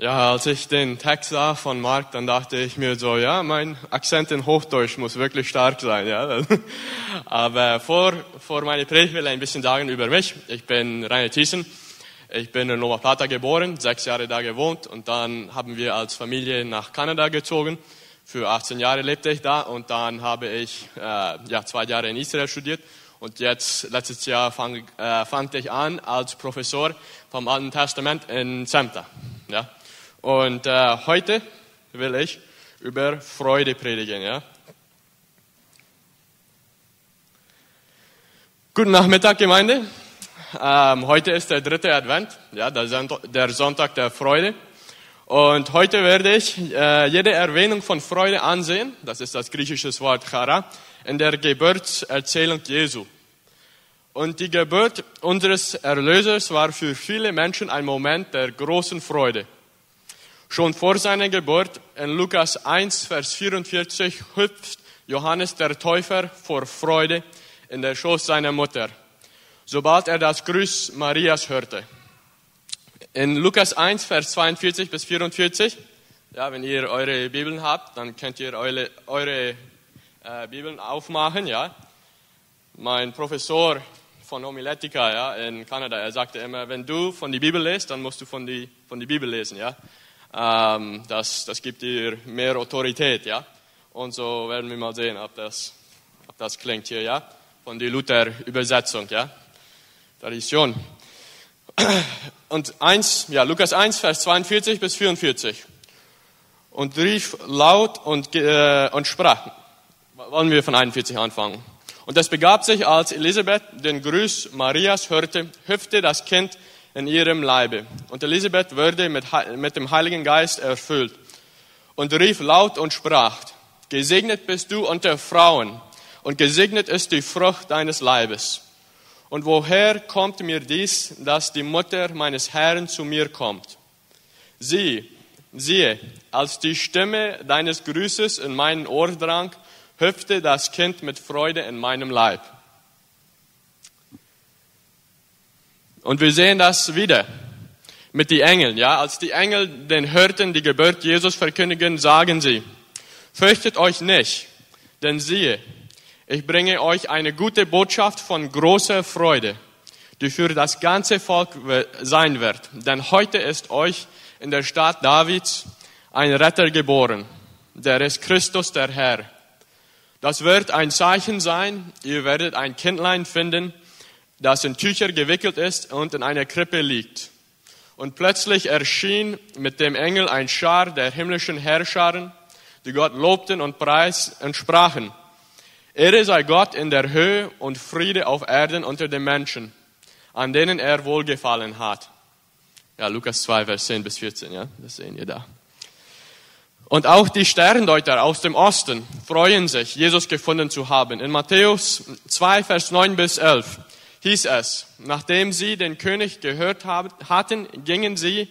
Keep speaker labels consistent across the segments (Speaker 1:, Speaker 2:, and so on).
Speaker 1: Ja, als ich den Text sah von Mark, dann dachte ich mir so, ja, mein Akzent in Hochdeutsch muss wirklich stark sein, ja. Aber vor, vor meiner Predigt will ich ein bisschen sagen über mich. Ich bin Rainer Thiessen. Ich bin in Nova Plata geboren, sechs Jahre da gewohnt und dann haben wir als Familie nach Kanada gezogen. Für 18 Jahre lebte ich da und dann habe ich äh, ja, zwei Jahre in Israel studiert und jetzt, letztes Jahr, fang, äh, fangte ich an als Professor vom Alten Testament in Semta. Ja. Und äh, heute will ich über Freude predigen. Ja? Guten Nachmittag, Gemeinde. Ähm, heute ist der dritte Advent, ja, der, Sonntag der Freude. Und heute werde ich äh, jede Erwähnung von Freude ansehen, das ist das griechische Wort chara, in der Geburtserzählung Jesu. Und die Geburt unseres Erlösers war für viele Menschen ein Moment der großen Freude. Schon vor seiner Geburt in Lukas 1, Vers 44 hüpft Johannes der Täufer vor Freude in der Schoß seiner Mutter, sobald er das Grüß Marias hörte. In Lukas 1, Vers 42 bis 44, ja, wenn ihr eure Bibeln habt, dann könnt ihr eure, eure äh, Bibeln aufmachen, ja. Mein Professor von Homiletica ja, in Kanada, er sagte immer, wenn du von der Bibel lest, dann musst du von der von die Bibel lesen, ja. Ähm, das, das gibt dir mehr Autorität, ja. Und so werden wir mal sehen, ob das, ob das klingt hier, ja. Von der Luther-Übersetzung, ja. Tradition. Und eins, ja, Lukas 1, Vers 42 bis 44. Und rief laut und, äh, und sprach. Wollen wir von 41 anfangen? Und es begab sich, als Elisabeth den Gruß Marias hörte, hüpfte das Kind in ihrem Leibe. Und Elisabeth wurde mit, mit dem Heiligen Geist erfüllt und rief laut und sprach, Gesegnet bist du unter Frauen und gesegnet ist die Frucht deines Leibes. Und woher kommt mir dies, dass die Mutter meines Herrn zu mir kommt? Sieh, siehe, als die Stimme deines Grüßes in meinen Ohr drang, hüpfte das Kind mit Freude in meinem Leib. Und wir sehen das wieder mit den Engeln. Ja, als die Engel den Hörten die Geburt Jesus verkündigen, sagen sie: Fürchtet euch nicht, denn siehe, ich bringe euch eine gute Botschaft von großer Freude, die für das ganze Volk sein wird. Denn heute ist euch in der Stadt Davids ein Retter geboren, der ist Christus der Herr. Das wird ein Zeichen sein. Ihr werdet ein Kindlein finden, das in Tücher gewickelt ist und in einer Krippe liegt. Und plötzlich erschien mit dem Engel ein Schar der himmlischen Herrscharen, die Gott lobten und preis und sprachen. Ehre sei Gott in der Höhe und Friede auf Erden unter den Menschen, an denen er wohlgefallen hat. Ja, Lukas 2, Vers 10 bis 14, ja, das sehen wir da. Und auch die Sterndeuter aus dem Osten freuen sich, Jesus gefunden zu haben. In Matthäus 2, Vers 9 bis 11 hieß es, nachdem sie den König gehört hatten, gingen sie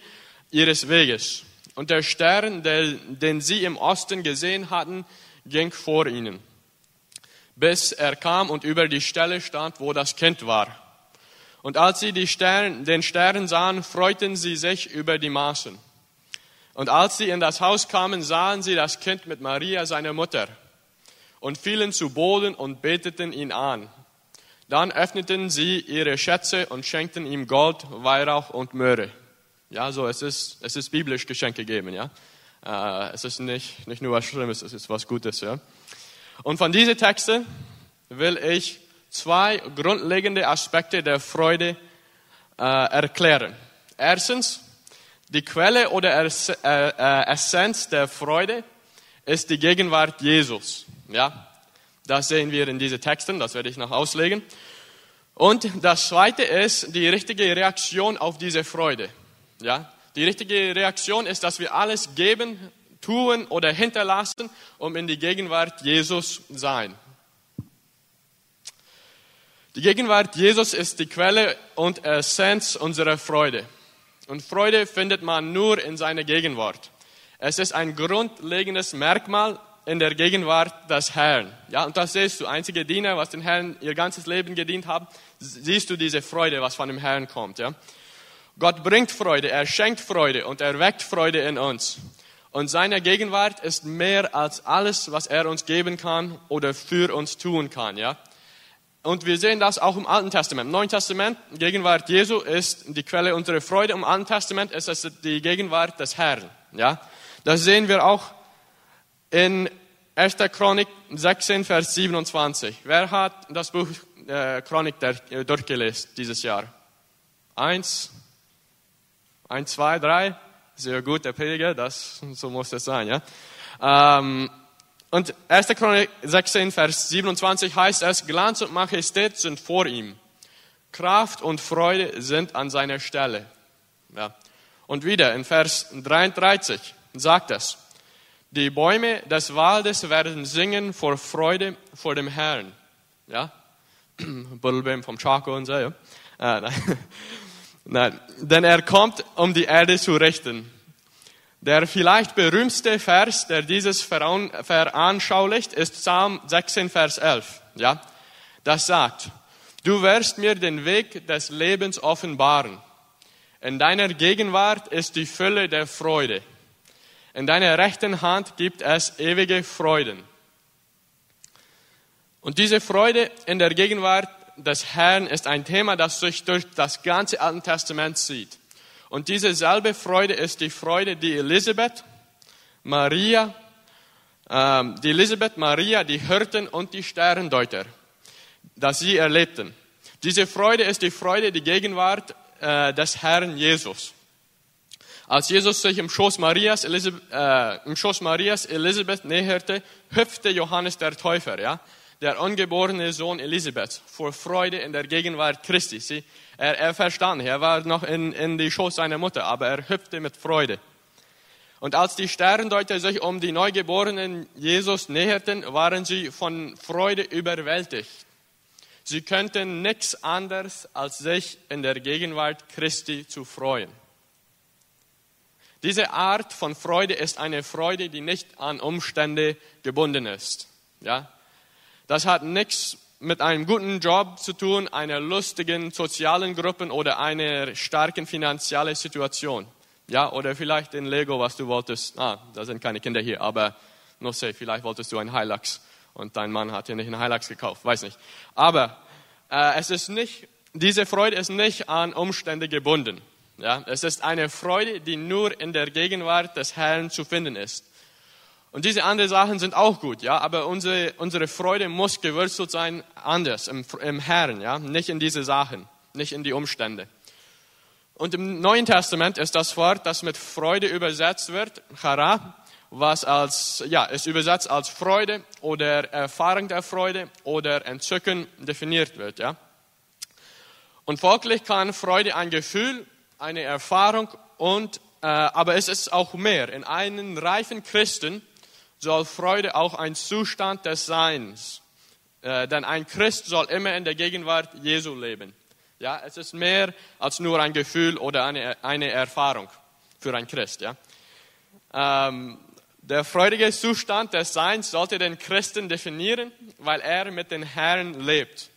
Speaker 1: ihres Weges. Und der Stern, den sie im Osten gesehen hatten, ging vor ihnen, bis er kam und über die Stelle stand, wo das Kind war. Und als sie Stern, den Stern sahen, freuten sie sich über die Maßen. Und als sie in das Haus kamen, sahen sie das Kind mit Maria, seiner Mutter, und fielen zu Boden und beteten ihn an. Dann öffneten sie ihre Schätze und schenkten ihm Gold, Weihrauch und Möhre. Ja, so es ist, es ist biblisch Geschenke geben, ja. Äh, es ist nicht, nicht nur was Schlimmes, es ist was Gutes, ja. Und von diesen Texten will ich zwei grundlegende Aspekte der Freude äh, erklären. Erstens, die Quelle oder äh, äh, Essenz der Freude ist die Gegenwart Jesus. Ja, das sehen wir in diesen Texten, das werde ich noch auslegen. Und das zweite ist die richtige Reaktion auf diese Freude. Ja? Die richtige Reaktion ist, dass wir alles geben, tun oder hinterlassen, um in die Gegenwart Jesus sein. Die Gegenwart Jesus ist die Quelle und Essenz unserer Freude. Und Freude findet man nur in seiner Gegenwart. Es ist ein grundlegendes Merkmal in der Gegenwart des Herrn. Ja, und das siehst du, einzige Diener, was den Herrn ihr ganzes Leben gedient haben, siehst du diese Freude, was von dem Herrn kommt. Ja. Gott bringt Freude, er schenkt Freude und er weckt Freude in uns. Und seine Gegenwart ist mehr als alles, was er uns geben kann oder für uns tun kann, ja. Und wir sehen das auch im Alten Testament. Im Neuen Testament, Gegenwart Jesu ist die Quelle unserer Freude. Im Alten Testament ist es die Gegenwart des Herrn, ja. Das sehen wir auch in 1. Chronik 16, Vers 27. Wer hat das Buch äh, Chronik äh, durchgelesen dieses Jahr? Eins, eins, zwei, drei. Sehr gut, der Pilger, das, so muss es sein, ja. Ähm, und 1. Chronik 16, Vers 27 heißt es, Glanz und Majestät sind vor ihm. Kraft und Freude sind an seiner Stelle. Ja. Und wieder in Vers 33 sagt es, die Bäume des Waldes werden singen vor Freude vor dem Herrn. Ja? Buddelbeam vom Chaco und so, ja. Äh, nein. nein. Denn er kommt, um die Erde zu richten. Der vielleicht berühmteste Vers, der dieses veranschaulicht, ist Psalm 16, Vers 11. Ja? Das sagt, du wirst mir den Weg des Lebens offenbaren. In deiner Gegenwart ist die Fülle der Freude. In deiner rechten Hand gibt es ewige Freuden. Und diese Freude in der Gegenwart des Herrn ist ein Thema, das sich durch das ganze Alte Testament zieht. Und diese selbe Freude ist die Freude, die Elisabeth, Maria, ähm, die Elisabeth, Maria, die Hirten und die Sterndeuter, dass sie erlebten. Diese Freude ist die Freude, die Gegenwart äh, des Herrn Jesus. Als Jesus sich im Schoß Marias, Elisabeth, äh, im Schoß Marias Elisabeth näherte, hüpfte Johannes der Täufer, ja der ungeborene Sohn Elisabeth, vor Freude in der Gegenwart Christi. Sie, er, er verstand, er war noch in, in die Schoß seiner Mutter, aber er hüpfte mit Freude. Und als die Sterndeuter sich um die neugeborenen Jesus näherten, waren sie von Freude überwältigt. Sie könnten nichts anderes, als sich in der Gegenwart Christi zu freuen. Diese Art von Freude ist eine Freude, die nicht an Umstände gebunden ist. Ja? Das hat nichts mit einem guten Job zu tun, einer lustigen sozialen Gruppe oder einer starken finanziellen Situation. Ja, oder vielleicht in Lego, was du wolltest. Ah, da sind keine Kinder hier, aber no say, vielleicht wolltest du einen Hilux und dein Mann hat dir nicht einen Hilux gekauft, weiß nicht. Aber äh, es ist nicht, diese Freude ist nicht an Umstände gebunden. Ja, es ist eine Freude, die nur in der Gegenwart des Herrn zu finden ist. Und diese anderen Sachen sind auch gut, ja, aber unsere, unsere Freude muss gewurzelt sein anders, im, im Herrn, ja, nicht in diese Sachen, nicht in die Umstände. Und im Neuen Testament ist das Wort, das mit Freude übersetzt wird, Chara, was als, ja, ist übersetzt als Freude oder Erfahrung der Freude oder Entzücken definiert wird, ja. Und folglich kann Freude ein Gefühl, eine Erfahrung und, äh, aber es ist auch mehr. In einem reifen Christen soll Freude auch ein Zustand des Seins. Äh, denn ein Christ soll immer in der Gegenwart Jesu leben. Ja, es ist mehr als nur ein Gefühl oder eine, eine Erfahrung für ein Christ. Ja. Ähm, der freudige Zustand des Seins sollte den Christen definieren, weil er mit den Herrn lebt.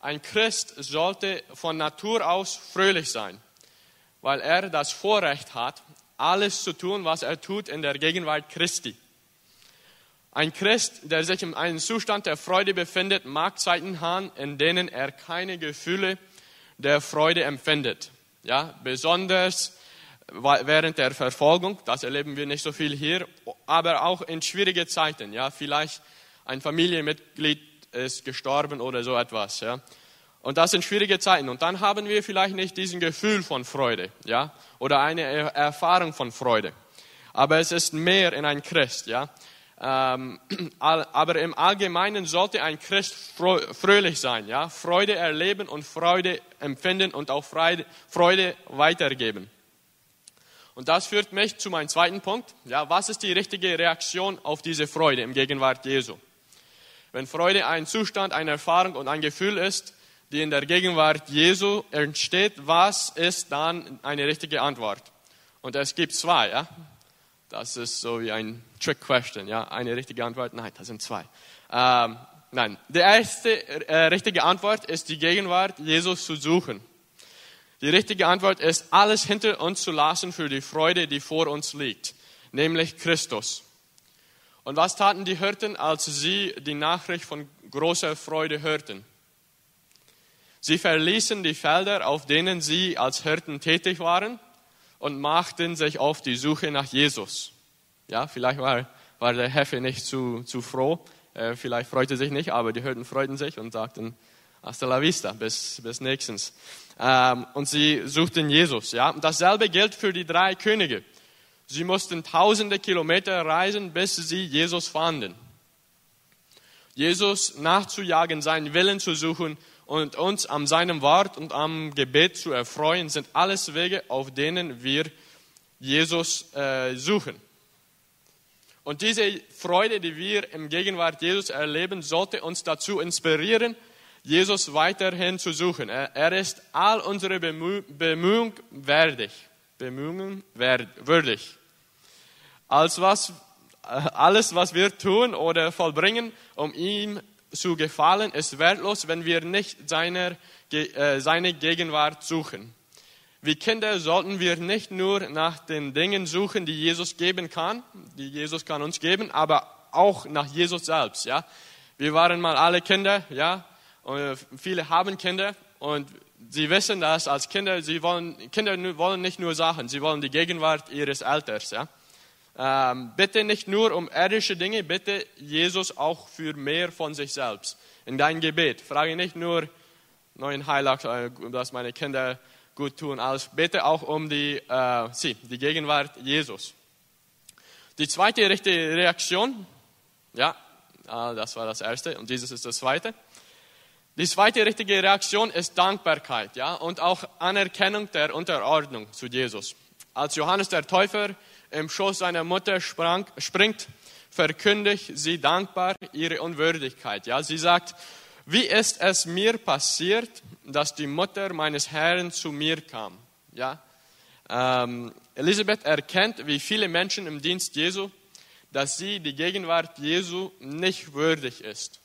Speaker 1: Ein Christ sollte von Natur aus fröhlich sein, weil er das Vorrecht hat, alles zu tun, was er tut in der Gegenwart Christi. Ein Christ, der sich in einem Zustand der Freude befindet, mag Zeiten haben, in denen er keine Gefühle der Freude empfindet. Ja, besonders während der Verfolgung, das erleben wir nicht so viel hier, aber auch in schwierige Zeiten. Ja, vielleicht ein Familienmitglied ist gestorben oder so etwas. Ja, und das sind schwierige Zeiten. Und dann haben wir vielleicht nicht diesen Gefühl von Freude, ja, oder eine Erfahrung von Freude. Aber es ist mehr in ein Christ, ja. Ähm, aber im Allgemeinen sollte ein Christ fröhlich sein, ja, Freude erleben und Freude empfinden und auch Freude weitergeben. Und das führt mich zu meinem zweiten Punkt. Ja, was ist die richtige Reaktion auf diese Freude im Gegenwart Jesu? Wenn Freude ein Zustand, eine Erfahrung und ein Gefühl ist, die in der Gegenwart Jesu entsteht, was ist dann eine richtige Antwort? Und es gibt zwei, ja. Das ist so wie ein Trick Question, ja. Eine richtige Antwort? Nein, das sind zwei. Ähm, nein, die erste äh, richtige Antwort ist die Gegenwart Jesus zu suchen. Die richtige Antwort ist, alles hinter uns zu lassen für die Freude, die vor uns liegt, nämlich Christus. Und was taten die Hirten, als sie die Nachricht von großer Freude hörten? Sie verließen die Felder, auf denen sie als Hirten tätig waren, und machten sich auf die Suche nach Jesus. Ja, vielleicht war, war der Hefe nicht zu, zu froh, äh, vielleicht freute sich nicht, aber die Hirten freuten sich und sagten, hasta la vista, bis, bis nächstens. Ähm, und sie suchten Jesus. Ja, dasselbe gilt für die drei Könige. Sie mussten tausende Kilometer reisen, bis sie Jesus fanden. Jesus nachzujagen, seinen Willen zu suchen und uns an seinem Wort und am Gebet zu erfreuen, sind alles Wege, auf denen wir Jesus äh, suchen. Und diese Freude, die wir im Gegenwart Jesus erleben, sollte uns dazu inspirieren, Jesus weiterhin zu suchen. Er, ist all unsere Bemüh Bemühungen würdig. Bemühungen würdig. Als was, äh, alles, was wir tun oder vollbringen, um ihm zu gefallen, ist wertlos, wenn wir nicht seiner, äh, seine Gegenwart suchen. Wie Kinder sollten wir nicht nur nach den Dingen suchen, die Jesus geben kann, die Jesus kann uns geben, aber auch nach Jesus selbst. Ja, wir waren mal alle Kinder, ja, und viele haben Kinder und sie wissen das als Kinder. Sie wollen Kinder wollen nicht nur Sachen, sie wollen die Gegenwart ihres Alters. Ja, ähm, bitte nicht nur um irdische Dinge, bitte Jesus auch für mehr von sich selbst. In dein Gebet frage nicht nur neuen Heilag, äh, dass meine Kinder gut tun, alles. Bitte auch um die, äh, sie, die Gegenwart Jesus. Die zweite richtige Reaktion, ja, äh, das war das erste und dieses ist das zweite. Die zweite richtige Reaktion ist Dankbarkeit, ja, und auch Anerkennung der Unterordnung zu Jesus. Als Johannes der Täufer im Schoß seiner Mutter sprang, springt, verkündigt sie dankbar ihre Unwürdigkeit. Ja, sie sagt, wie ist es mir passiert, dass die Mutter meines Herrn zu mir kam? Ja, ähm, Elisabeth erkennt, wie viele Menschen im Dienst Jesu, dass sie die Gegenwart Jesu nicht würdig ist.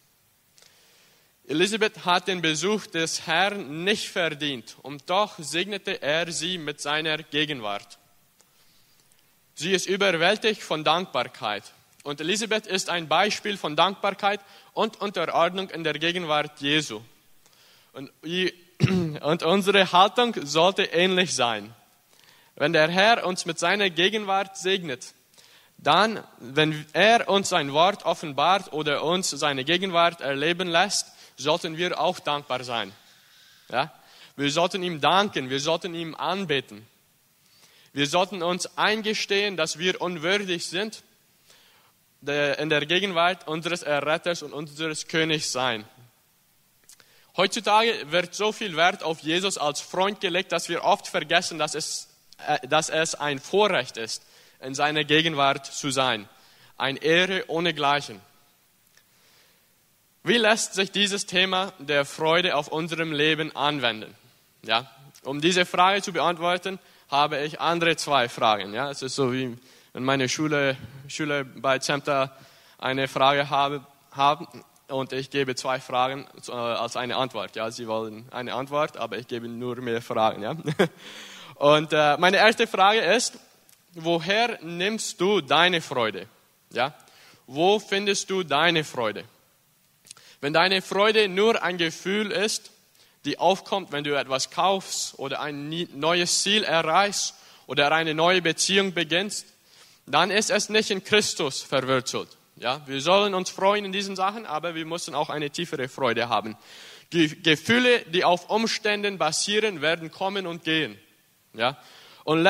Speaker 1: Elisabeth hat den Besuch des Herrn nicht verdient und doch segnete er sie mit seiner Gegenwart. Sie ist überwältigt von Dankbarkeit. Und Elisabeth ist ein Beispiel von Dankbarkeit und Unterordnung in der Gegenwart Jesu. Und, und unsere Haltung sollte ähnlich sein. Wenn der Herr uns mit seiner Gegenwart segnet, dann, wenn er uns sein Wort offenbart oder uns seine Gegenwart erleben lässt, sollten wir auch dankbar sein. Ja? Wir sollten ihm danken, wir sollten ihm anbeten. Wir sollten uns eingestehen, dass wir unwürdig sind, in der Gegenwart unseres Erretters und unseres Königs sein. Heutzutage wird so viel Wert auf Jesus als Freund gelegt, dass wir oft vergessen, dass es, äh, dass es ein Vorrecht ist, in seiner Gegenwart zu sein. Ein Ehre ohne Gleichen. Wie lässt sich dieses Thema der Freude auf unserem Leben anwenden? Ja, um diese Frage zu beantworten, habe ich andere zwei Fragen. Ja, es ist so wie wenn meine Schule, Schüler bei Zemta eine Frage haben, haben und ich gebe zwei Fragen äh, als eine Antwort. Ja, sie wollen eine Antwort, aber ich gebe nur mehr Fragen. Ja. Und äh, meine erste Frage ist, woher nimmst du deine Freude? Ja, wo findest du deine Freude? Wenn deine Freude nur ein Gefühl ist, die aufkommt, wenn du etwas kaufst oder ein neues Ziel erreichst oder eine neue Beziehung beginnst, dann ist es nicht in Christus verwurzelt. Ja, wir sollen uns freuen in diesen Sachen, aber wir müssen auch eine tiefere Freude haben. Die Gefühle, die auf Umständen basieren, werden kommen und gehen. Ja, und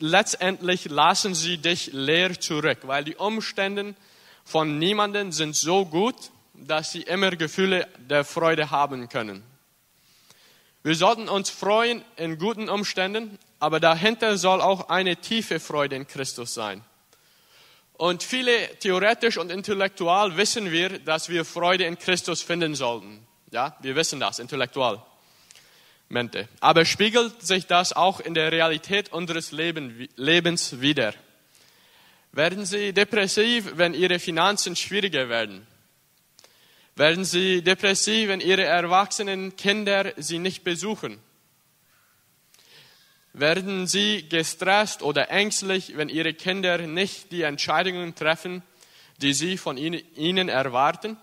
Speaker 1: letztendlich lassen sie dich leer zurück, weil die Umstände von niemanden sind so gut, dass sie immer Gefühle der Freude haben können. Wir sollten uns freuen in guten Umständen, aber dahinter soll auch eine tiefe Freude in Christus sein. Und viele theoretisch und intellektual wissen wir, dass wir Freude in Christus finden sollten. Ja, wir wissen das intellektual. Aber spiegelt sich das auch in der Realität unseres Lebens wieder? Werden Sie depressiv, wenn Ihre Finanzen schwieriger werden? Werden sie depressiv, wenn ihre erwachsenen Kinder sie nicht besuchen? Werden sie gestresst oder ängstlich, wenn ihre Kinder nicht die Entscheidungen treffen, die sie von ihnen erwarten?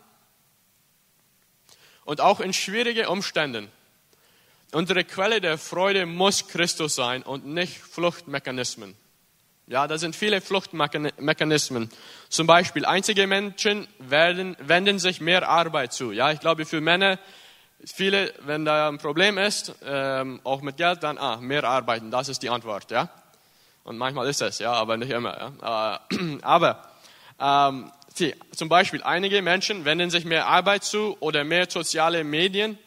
Speaker 1: Und auch in schwierigen Umständen. Unsere Quelle der Freude muss Christus sein und nicht Fluchtmechanismen. Ja, da sind viele Fluchtmechanismen. Zum Beispiel, einzige Menschen werden, wenden sich mehr Arbeit zu. Ja, ich glaube, für Männer, viele, wenn da ein Problem ist, ähm, auch mit Geld, dann, ah, mehr arbeiten, das ist die Antwort, ja. Und manchmal ist es, ja, aber nicht immer, ja. Äh, aber, ähm, die, zum Beispiel, einige Menschen wenden sich mehr Arbeit zu oder mehr soziale Medien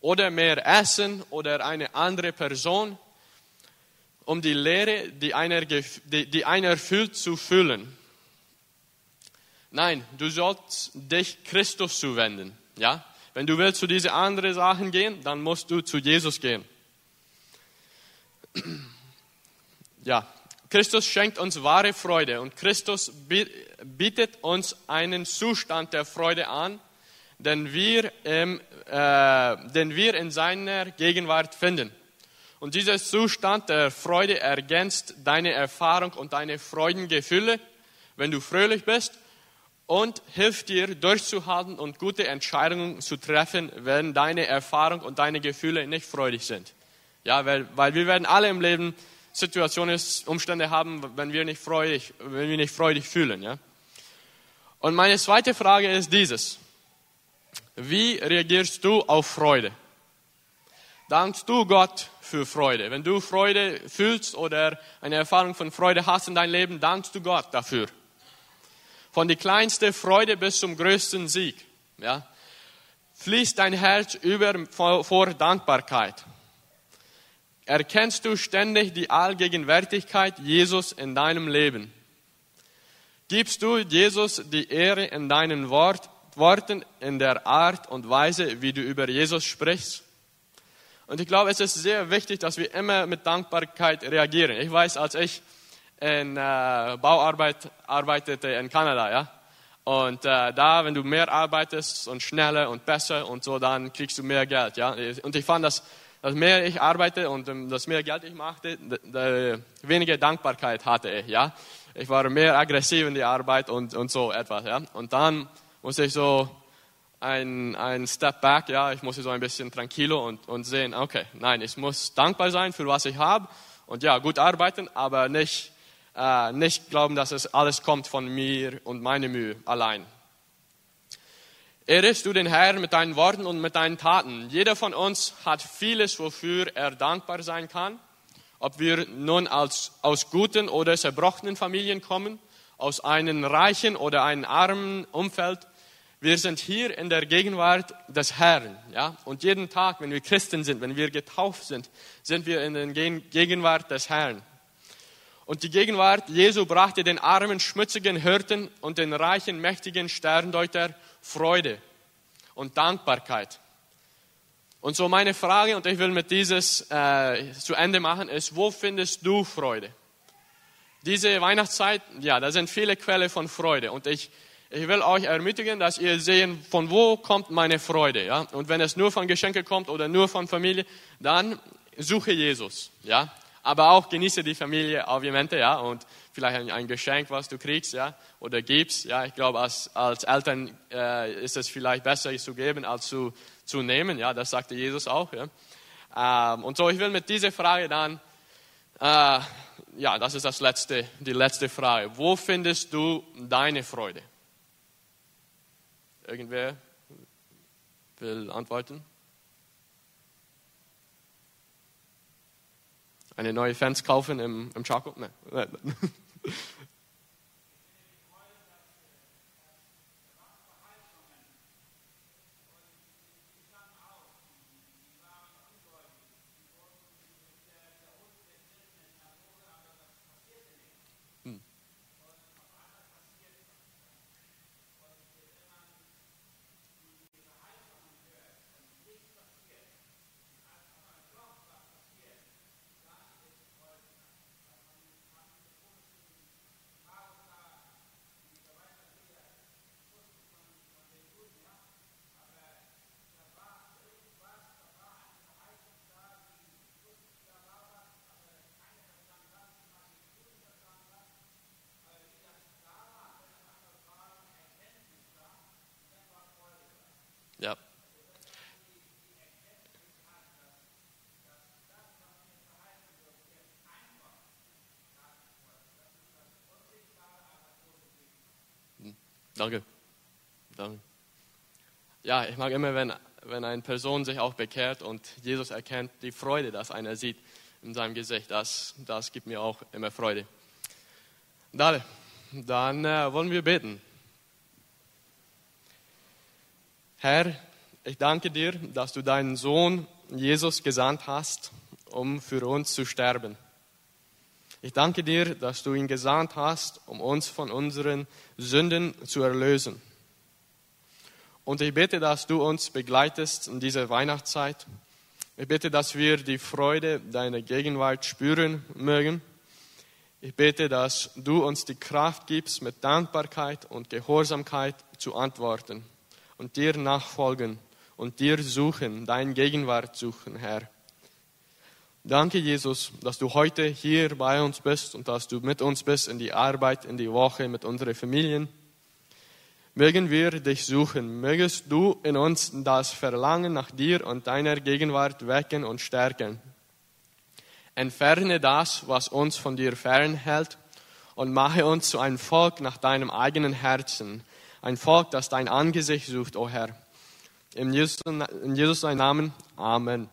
Speaker 1: oder mehr Essen oder eine andere Person um die Lehre, die einer, die, einer erfüllt, zu füllen. Nein, du sollst dich Christus zuwenden. Ja? Wenn du willst zu diesen anderen Sachen gehen, dann musst du zu Jesus gehen. Ja, Christus schenkt uns wahre Freude und Christus bietet uns einen Zustand der Freude an, den wir, ähm, äh, den wir in seiner Gegenwart finden. Und dieser Zustand der Freude ergänzt deine Erfahrung und deine Freudengefühle, wenn du fröhlich bist und hilft dir durchzuhalten und gute Entscheidungen zu treffen, wenn deine Erfahrung und deine Gefühle nicht freudig sind. Ja, weil, weil wir werden alle im Leben Situationen, Umstände haben, wenn wir nicht freudig, wenn wir nicht freudig fühlen. Ja? Und meine zweite Frage ist dieses. Wie reagierst du auf Freude? Dankst du Gott für Freude. Wenn du Freude fühlst oder eine Erfahrung von Freude hast in deinem Leben, dankst du Gott dafür. Von der kleinsten Freude bis zum größten Sieg. Ja? Fließt dein Herz über vor, Dankbarkeit. Erkennst du ständig die Allgegenwärtigkeit Jesus in deinem Leben? Gibst du Jesus die Ehre in deinen Wort, Worten, in der Art und Weise, wie du über Jesus sprichst? Und ich glaube, es ist sehr wichtig, dass wir immer mit Dankbarkeit reagieren. Ich weiß, als ich in äh, Bauarbeit arbeitete in Kanada, ja, und äh, da, wenn du mehr arbeitest und schneller und besser und so, dann kriegst du mehr Geld, ja. Und ich fand, dass, dass mehr ich arbeite und um, das mehr Geld ich machte, weniger Dankbarkeit hatte ich, ja. Ich war mehr aggressiv in die Arbeit und, und so etwas, ja. Und dann musste ich so ein, ein Step back, ja, ich muss so ein bisschen tranquilo und, und sehen, okay, nein, ich muss dankbar sein für was ich habe und ja, gut arbeiten, aber nicht, äh, nicht glauben, dass es alles kommt von mir und meine Mühe allein. Ehrest du den Herrn mit deinen Worten und mit deinen Taten? Jeder von uns hat vieles, wofür er dankbar sein kann. Ob wir nun als, aus guten oder zerbrochenen Familien kommen, aus einem reichen oder einem armen Umfeld, wir sind hier in der Gegenwart des Herrn. Ja? Und jeden Tag, wenn wir Christen sind, wenn wir getauft sind, sind wir in der Gegenwart des Herrn. Und die Gegenwart Jesu brachte den armen, schmutzigen Hirten und den reichen, mächtigen Sterndeuter Freude und Dankbarkeit. Und so meine Frage, und ich will mit dieses äh, zu Ende machen, ist, wo findest du Freude? Diese Weihnachtszeit, ja, da sind viele Quellen von Freude. Und ich, ich will euch ermutigen, dass ihr sehen, von wo kommt meine Freude. Ja? Und wenn es nur von Geschenke kommt oder nur von Familie, dann suche Jesus. Ja? Aber auch genieße die Familie, obviamente, ja, und vielleicht ein, ein Geschenk, was du kriegst, ja, oder gibst. Ja, ich glaube, als, als Eltern äh, ist es vielleicht besser, es zu geben, als zu, zu nehmen. Ja, das sagte Jesus auch. Ja. Ähm, und so, ich will mit dieser Frage dann, äh, ja, das ist das letzte, die letzte Frage. Wo findest du deine Freude? Irgendwer will antworten? Eine neue Fans kaufen im, im Chaco? Nein. Danke. Danke. Ja, ich mag immer, wenn, wenn eine Person sich auch bekehrt und Jesus erkennt, die Freude, dass einer sieht in seinem Gesicht. Das, das gibt mir auch immer Freude. Dann, dann äh, wollen wir beten. Herr, ich danke dir, dass du deinen Sohn Jesus gesandt hast, um für uns zu sterben. Ich danke dir, dass du ihn gesandt hast, um uns von unseren Sünden zu erlösen. Und ich bitte, dass du uns begleitest in dieser Weihnachtszeit. Ich bitte, dass wir die Freude deiner Gegenwart spüren mögen. Ich bitte, dass du uns die Kraft gibst, mit Dankbarkeit und Gehorsamkeit zu antworten und dir nachfolgen und dir suchen, dein Gegenwart suchen, Herr. Danke, Jesus, dass du heute hier bei uns bist und dass du mit uns bist in die Arbeit, in die Woche mit unseren Familien. Mögen wir dich suchen. Mögest du in uns das Verlangen nach dir und deiner Gegenwart wecken und stärken. Entferne das, was uns von dir fernhält und mache uns zu einem Volk nach deinem eigenen Herzen. Ein Volk, das dein Angesicht sucht, o oh Herr. In Jesus, in Jesus Namen. Amen.